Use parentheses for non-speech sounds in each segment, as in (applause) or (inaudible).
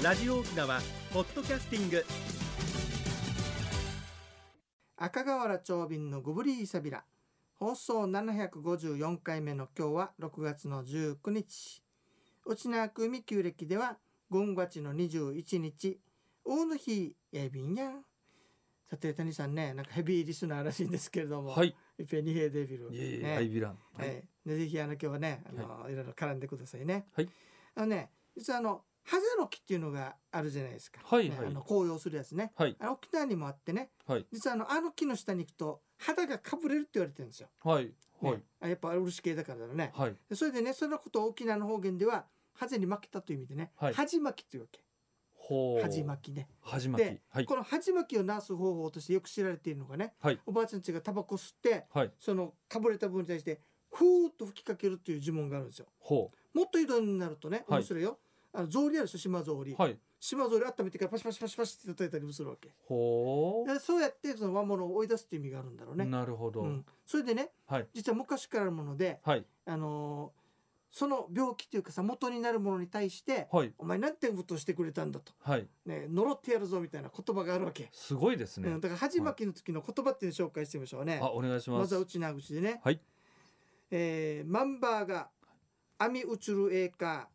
ラジオ沖縄ポッドキャスティング。赤瓦長瓶のグブリーサビラ放送754回目の今日は6月の19日。内縄組旧暦では5月の21日。大の日やびんや。さて谷さんねなんかヘビーリスナーらしいんですけれども、はい。いっぺんにヘイデビル。いえいえ、ね。アイビラン。はい、でぜひあの今日はねあの、い、ろいろ絡んでくださいね。はい。あのね実はあのハゼの木っていうのがあるじゃないですか。はいはいねあの紅葉するやつね。はい。あの沖縄にもあってね。はい。実はあのあの木の下に行くと肌がかぶれるって言われてるんですよ。はい。はいね。あやっぱ漆系だからだろうね。はい。でそれでねそのことを沖縄の方言ではハゼに負けたという意味でね、はい恥巻きっていうわけ。恥巻きね。恥巻きで。はい。この恥巻きをなす方法としてよく知られているのがね、はいおばあちゃんちがタバコ吸ってはい。そのかぶれた部分に対してふーっと吹きかけるっていう呪文があるんですよ。ほもっとひどいになるとねはい面白いよ。あの草履あるでしょ島草履。う。はい。島草履温めてからパシパシパシパシって叩いたりもするわけ。ほでそうやってその和物を追い出すっていう意味があるんだろうう。ね。なるほど。うん、それでねはい。実は昔からあるもので、はい。あのーその病気というかさ元になるものに対してはい。「お前なんてことをしてくれたんだ」とはい。「ね、呪ってやるぞ」みたいな言葉があるわけ。すごいですねうん、。だから恥巻きの時の言葉っていうのを紹介してみましょうね。あ、お願いしま。ますずは内縄口でね。はい。えーマンバーが網うちるええか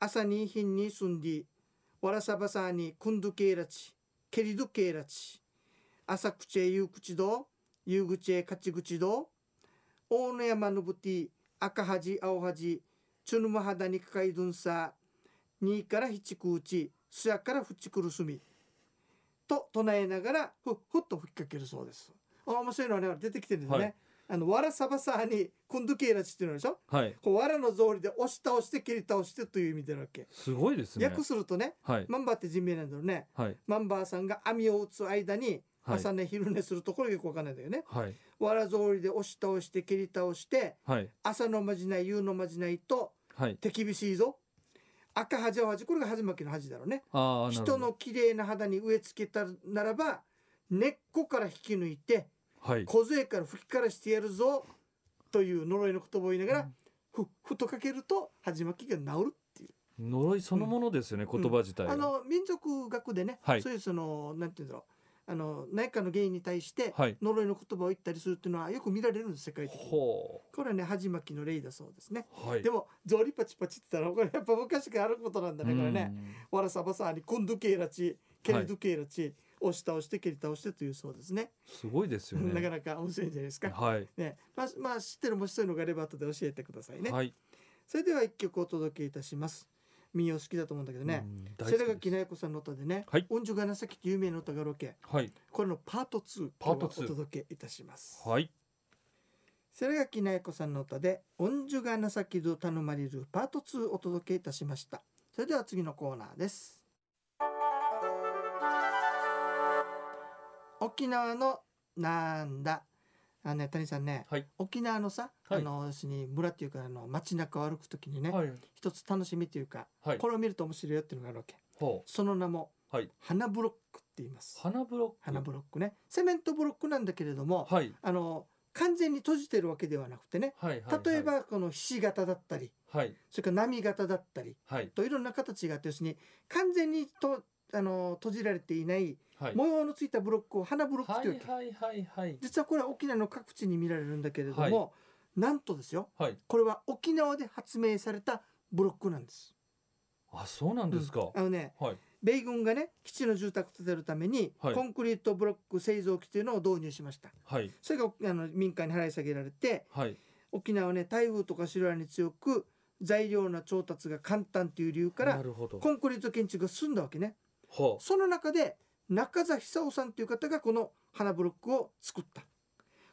朝にひんに住んでわらさばさにくんどけいらちけりどけいらち朝口へゆう口ど夕口へ勝ち口ど大野山のぶて赤恥青恥チュヌマ肌にかかいどんさにいからひちくうちすやからふちくるすみと唱えながらふっふっと吹きかけるそうです。あ面白いのはね出てきてるんですね。はいあのわらさばさにくんどけいらちっていうのでしょ？はい。こうわらの草履で押し倒して蹴り倒してという意味でなわけ、すごいですね。訳するとねはい。マンバーって人名なんだろうねはい。マンバーさんが網を打つ間にはい。朝寝昼寝するところがよくわかんないんだよねはい。わら草履で押し倒して蹴り倒してはい。朝のまじない夕のまじないとはい。手厳しいぞ赤恥青恥これが恥巻きの恥だろうねああ、なるほど。人の綺麗な肌に植え付けたならば根っこから引き抜いてはい。梢から吹きからしてやるぞという呪いの言葉を言いながら、ふふとかけると恥巻きが治るっていう呪いそのものですよね。言葉自体が。あの民族学でね、はいそういうそのなんていうんだろうあの何かの原因に対してはい。呪いの言葉を言ったりするっていうのはよく見られるんです世界的にほこれはね恥巻きの例だそうですね、う。はい。でもゾリパチパチって言ったらこれやっぱ昔からあることなんだねこれねわらさばさに今度ケイラチケリドケイラチ、押し倒して蹴り倒してというそうですね。すごいですよなかね。なか面白いんじゃないですか、はい。ね。まあ、まあ知ってるもしそういうのがあれば後で教えてくださいね、はい。それでは一曲お届けいたします。民謡好きだと思うんだけどね、世良垣奈也子さんの歌でね。はい「恩樹が情け」って有名な歌があるわけはい。これのパート2パート2今日はお届けいたします。はい。世良垣奈也子さんの歌で「恩樹が情けど頼まれる」パート2お届けいたしました。それでは次のコーナーです沖縄のなんだ？あのね谷さんね、はい沖縄のさ、はいあの要するに村っていうかあの街中を歩くときにね、はい。一つ楽しみというか、はい。これを見ると面白いよっていうのがあるわけほう。その名もはい。花ブロックって言います花ブロック。花ブロックねセメントブロックなんだけれども、はい。あの完全に閉じてるわけではなくてねはい。はい。例え。ばこのひし形だったりはい。それから波形だったりはい。といろんな形があって要するに完全にとあの閉じられていないはい。模様のついたブロックを花ブロックはというわはいはいはい。実はこれは沖縄の各地に見られるんだけれども、はいなんとですよはい。これは沖縄で発明されたブロックなんです。あ、そうなんですか。あのねはい。米軍がね基地の住宅を建てるために、はいコンクリートブロック製造機というのを導入しましたはい。それがあの民間に払い下げられてはい。沖縄はね台風とか白波に強く材料の調達が簡単という理由からなるほど。コンクリート建築が進んだわけねほその中で中座久夫さんという方がこの花ブロックを作った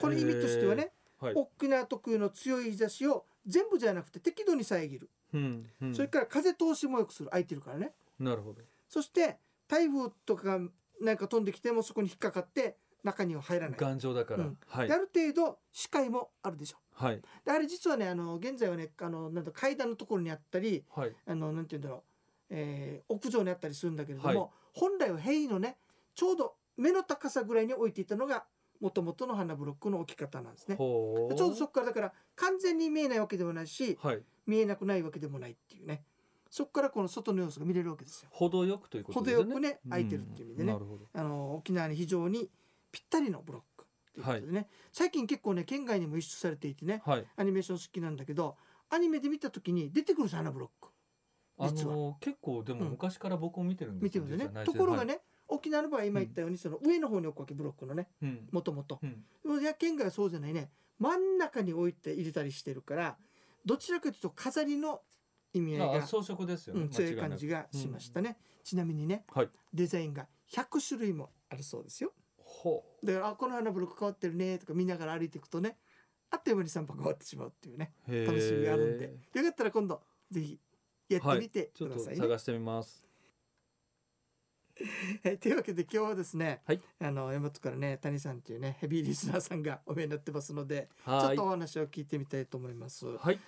この意味としてはね、う。はい。沖縄特有の強い日差しを全部じゃなくて適度に遮る、うん。うんそれから風通しも良くする空いてるからねなるほど。そして台風とかがなんか飛んできてもそこに引っかかって中には入らない、頑丈だから。うんはいであ。る程度視界もあるでしょはい。であれ実はねあの現在はねあのなんだ階段のところにあったりはい。あのなんて言うんだろう、えー屋上にあったりするんだけれども、はい。本来は塀のねちょうど目の高さぐらいに置いていたのがもともとの花ブロックの置き方なんですね。ちょうどそこからだから完全に見えないわけでもないしはい。見えなくないわけでもないっていうね。そこからこの外の様子が見れるわけですよ。程よくということですね。程よくね空いてるっていう意味でね。あの沖縄に非常にぴったりのブロックということでね、最近結構ね県外にも輸出されていてねはい。アニメーション好きなんだけどアニメで見た時に出てくるんですよあのブロックあ実は。の結構でもうん。昔から僕も見てるんです見てますよね。実は内地ところがはいね、沖縄の場合今言ったようにその上の方に置くわけブロックのねうん。もともと県外はそうじゃないね。真ん中に置いて入れたりしてるからどちらかというと飾りの意味合いがあ装飾ですよね、うん、強い感じがしましたね、ちなみにねはい。デザインが100種類もあるそうですよ。ほだからあこの花ブロック変わってるねとか見ながら歩いていくとねあっという間に散歩変わってしまうっていうね楽しみがあるんで。よかったら今度ぜひやってみてちょっとくださいね。探してみます。(laughs) はい、というわけで今日はですね、はい。あの大和からね谷さんっていうねヘビーリスナーさんが (laughs) お見えになってますのでちょはいっとお話を聞いてみたいと思います。はい。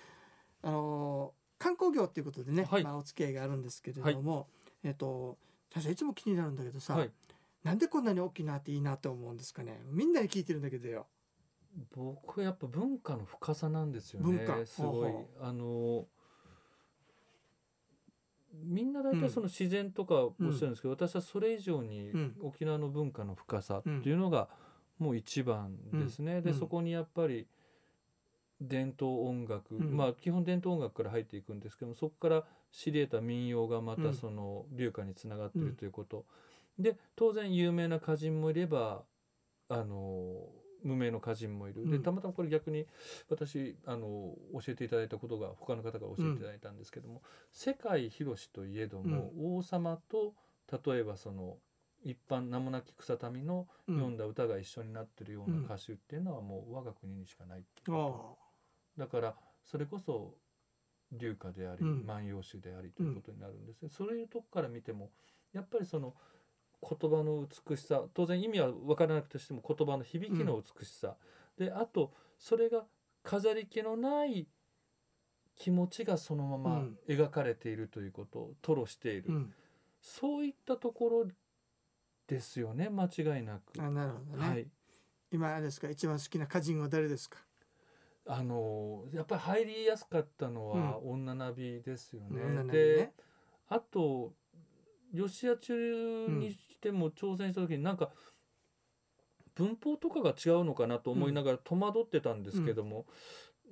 あの観光業っていうことでね、はい。まあ、お付き合いがあるんですけれども、えっと谷さんいつも気になるんだけどさ、はい。なんでこんなに沖縄っていいなと思うんですかね？みんなに聞いてるんだけどよ。僕はやっぱ文化の深さなんですよね。文化。すごい。あのみんな大体その自然とかおっしゃるんですけど、私はそれ以上にうん。沖縄の文化の深さっていうのがもう一番ですね、うん。でそこにやっぱり伝統音楽、うん。まあ基本伝統音楽から入っていくんですけどもそこから知り得た民謡がまうん。たその流歌につながっているということ、で当然有名な歌人もいればあの無名の歌人もいる、でうん。たまたまこれ逆に私あの教えていただいたことが他の方が教えていただいたんですけども、世界広しといえども、王様と例えばその一般名もなき草民のうん。読んだ歌が一緒になってるような歌手っていうのはもう我が国にしかないっていう。あこあ。とだからそれこそ流歌であり、うん。万葉集でありということになるんですね、そういうとこから見てもやっぱりその言葉の美しさ。当然意味は分からなくとしても言葉の響きの美しさ、であとそれが飾り気のない気持ちがそのままうん。描かれているということを吐露している、うん、そういったところですよね間違いなく。あなるほどね、はい。今あれですか？一番好きな歌人は誰ですか？あのやっぱり入りやすかったのは女ナビですよね。女ナビでねあと吉谷中にしても挑戦した時になんか文法とかが違うのかなと思いながら戸惑ってたんですけども、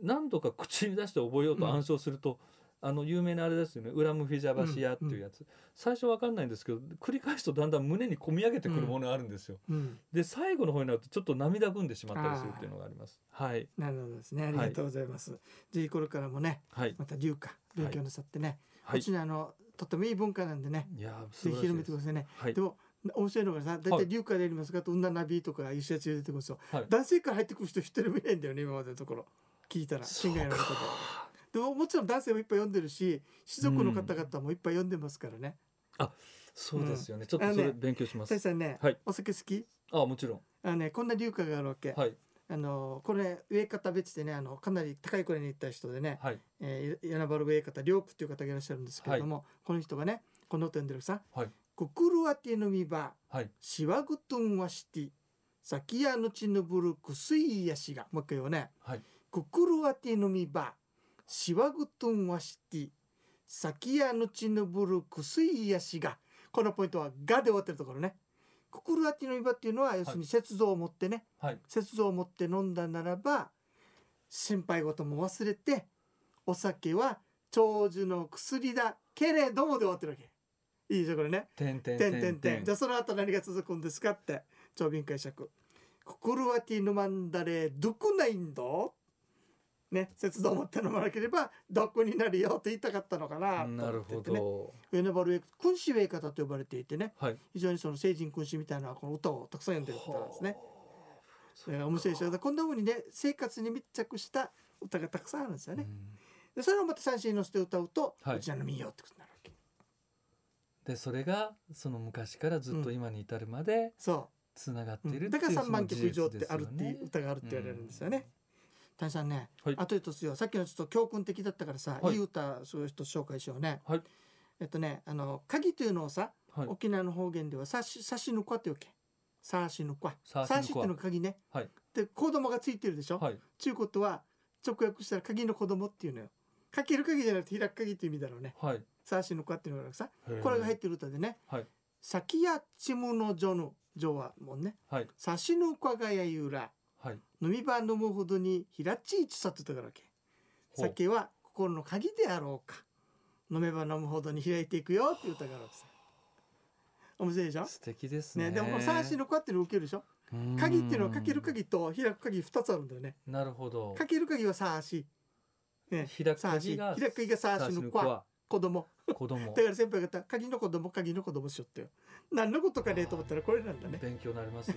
何度か口に出して覚えようと暗唱すると、あの有名なあれですよね「ウラムフィジャバシア」っていうやつ、最初わかんないんですけど繰り返すとだんだん胸に込み上げてくるものがあるんですよ。うん。で最後の方になるとちょっと涙ぐんでしまったりするっていうのがあります。はい。なるほどですね。ありがとうございます、ぜひこれからもねはい。また流歌勉強なさってね、はい。こっちにあのとってもいい文化なんでねいやぜひ広めてくださいね、はい。でも面白いのがさ大体流歌でやりますかと女ナビとか一緒やつ出てくるんですよ、はい。男性から入ってくる人一人もいないんだよね今までのところ。聞いたら。県外の方でももちろん男性もいっぱい読んでるし士族の方々もいっぱい読んでますからね、そうですよね、ちょっとそれ勉強します。大さんね、はい。お酒好き？あもちろん。あのねこんな流歌があるわけ、はい。あのこれ植え方別でねあのかなり高い声に行った人でね、はい。えー、柳原植え方良区っていう方がいらっしゃるんですけれども、この人がねこの歌読ん。でるさはい「ククルアティヌミバはいシワグトンワシティサキヤヌチヌブルクスイヤシがもう一回言うねはいククルアティヌミバシワグトンワシティサキヤヌチヌブルクスイヤシがこのポイントは「が」で終わってるところねククルアティヌミバっていうのは要するに節度を持ってね、はい節度を持って飲んだならば心配事も忘れてお酒は長寿の薬だけれどもで終わってるわけいいでしょこれね。てんてんてんてんてんんじゃあその後何が続くんですかって長瓶解釈ククルワティヌマンダレどこないんだ？ね節度を持って飲まなければ毒になるよと言いたかったのかなとなるほ思っててねど上野原上君子植え方と呼ばれていてね。はい。非常にその聖人君子みたいなこの歌をたくさん読んでる方なんですね。それが面白いでしょこんな風にね生活に密着した歌がたくさんあるんですよね。うん。でそれをまた三振に乗せて歌うと、はい。うちらの民謡ってことになる。でそれがその昔からずっと今に至るまでそつながってう、いるっていうだから三万その曲以上ってあるっていう歌があるって言われるんですよね。谷さんね、はいあと一つよさっきのちょっと教訓的だったからさ、はいい、い歌そういう人紹介しようね。はいえっとねあの鍵というのをさ、はい沖縄の方言ではさしさしぬこっていうわけ。さしぬこ。ささしっていうのが鍵ね。はいで子供がついてるでしょ。はいちゅうことは直訳したら鍵の子供っていうのよ。かける鍵じゃなくて開く鍵っていう意味だろうね。はいサーシの子っていうのがさこれが入ってる歌でねはい「先やちむの女の女はもうね。はい。差しぬかがやゆら。はい。飲み場飲むほどにひらっちいちさって言ったからわけ酒は心の鍵であろうか。飲めば飲むほどに開いていくよって言ったからさ。面白いでしょ？素敵ですね。ねでもこの三子の子っての受けるでしょ？鍵っていうのはかける鍵と開く鍵2つあるんだよね。なるほど。かける鍵は三子ね開く鍵が三子の子は子供。子供。だから先輩方鍵の子供鍵の子供しよってよ。何のことかねと思ったらこれなんだね。勉強になります。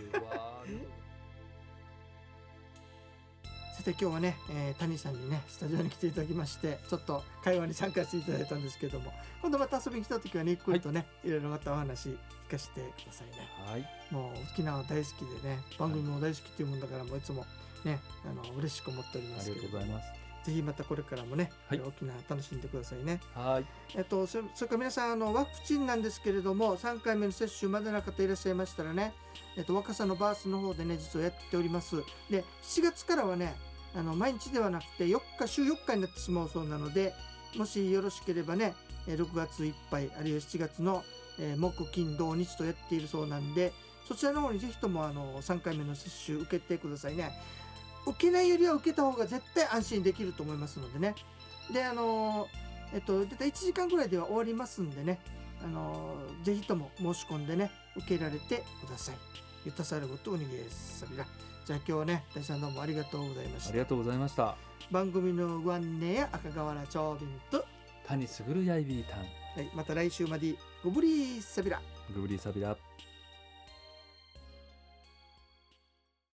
さて今日はね、えー谷さんにねスタジオに来ていただきましてちょっと会話に参加していただいたんですけども今度また遊びに来た時はねゆっくりとね、い、ろいろまたお話聞かせてくださいね。はい。もう沖縄大好きでね番組も大好きっていうもんだからもういつもねあの嬉しく思っておりまあすけれども。りがとうございますぜひまたこれからもね、はい。沖縄楽しんでくださいね。はい。えっと、そそれから皆さんあのワクチンなんですけれども3回目の接種までの方いらっしゃいましたらね、えっと、若さのバースの方でね実はやっております。で7月からはねあの毎日ではなくて4日週4日になってしまうそうなのでもしよろしければねえー6月いっぱいあるいは7月の、えー木金土日とやっているそうなんでそちらの方にぜひともあの3回目の接種受けてくださいね受けないよりは受けた方が絶対安心できると思いますのでね。であのえっと大体1時間ぐらいでは終わりますんでね。あのぜひとも申し込んでね受けられてください。ゆたさることおにげさびら。じゃあ今日はね大さんどうもありがとうございました。ありがとうございました。番組のご案内や赤瓦長瓶と、谷すぐるやいびーたんはい、また来週までごぶりさびら。グブリサビラ「